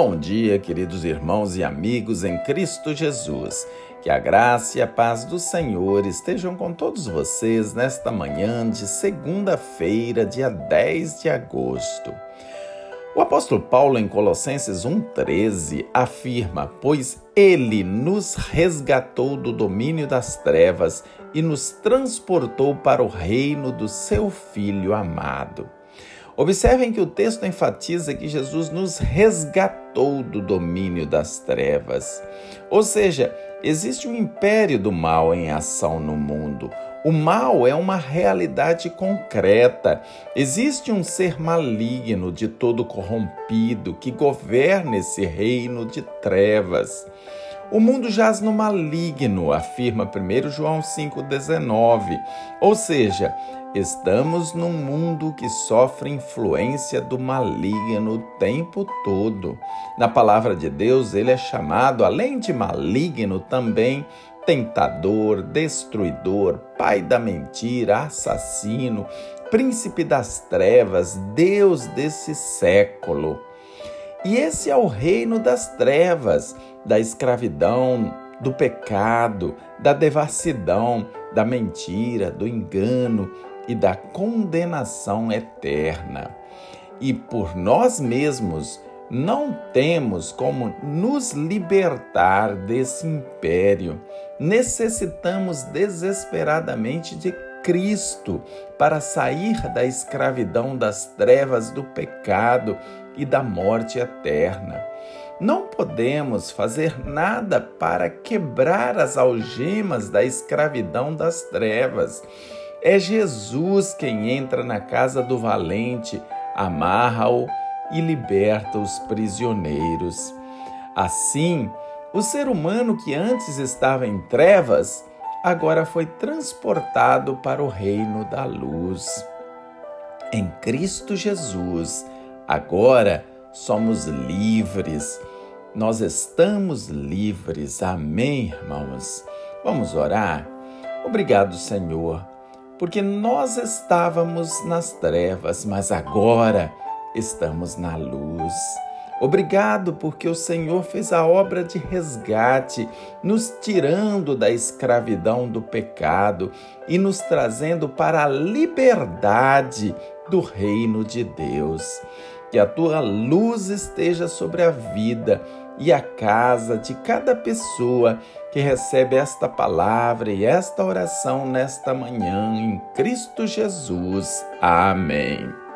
Bom dia, queridos irmãos e amigos em Cristo Jesus. Que a graça e a paz do Senhor estejam com todos vocês nesta manhã de segunda-feira, dia 10 de agosto. O apóstolo Paulo, em Colossenses 1,13, afirma: Pois ele nos resgatou do domínio das trevas e nos transportou para o reino do seu Filho amado. Observem que o texto enfatiza que Jesus nos resgatou do domínio das trevas. Ou seja, existe um império do mal em ação no mundo. O mal é uma realidade concreta. Existe um ser maligno, de todo corrompido, que governa esse reino de trevas. O mundo jaz no maligno, afirma 1 João 5,19. Ou seja, estamos num mundo que sofre influência do maligno o tempo todo. Na palavra de Deus, ele é chamado, além de maligno, também tentador, destruidor, pai da mentira, assassino, príncipe das trevas, Deus desse século. E esse é o reino das trevas, da escravidão, do pecado, da devassidão, da mentira, do engano e da condenação eterna. E por nós mesmos não temos como nos libertar desse império. Necessitamos desesperadamente de Cristo para sair da escravidão das trevas do pecado e da morte eterna. Não podemos fazer nada para quebrar as algemas da escravidão das trevas. É Jesus quem entra na casa do valente, amarra-o e liberta os prisioneiros. Assim, o ser humano que antes estava em trevas agora foi transportado para o reino da luz. Em Cristo Jesus, agora somos livres. Nós estamos livres. Amém, irmãos? Vamos orar? Obrigado, Senhor, porque nós estávamos nas trevas, mas agora estamos na luz. Obrigado porque o Senhor fez a obra de resgate, nos tirando da escravidão do pecado e nos trazendo para a liberdade do reino de Deus. Que a tua luz esteja sobre a vida e a casa de cada pessoa que recebe esta palavra e esta oração nesta manhã, em Cristo Jesus. Amém.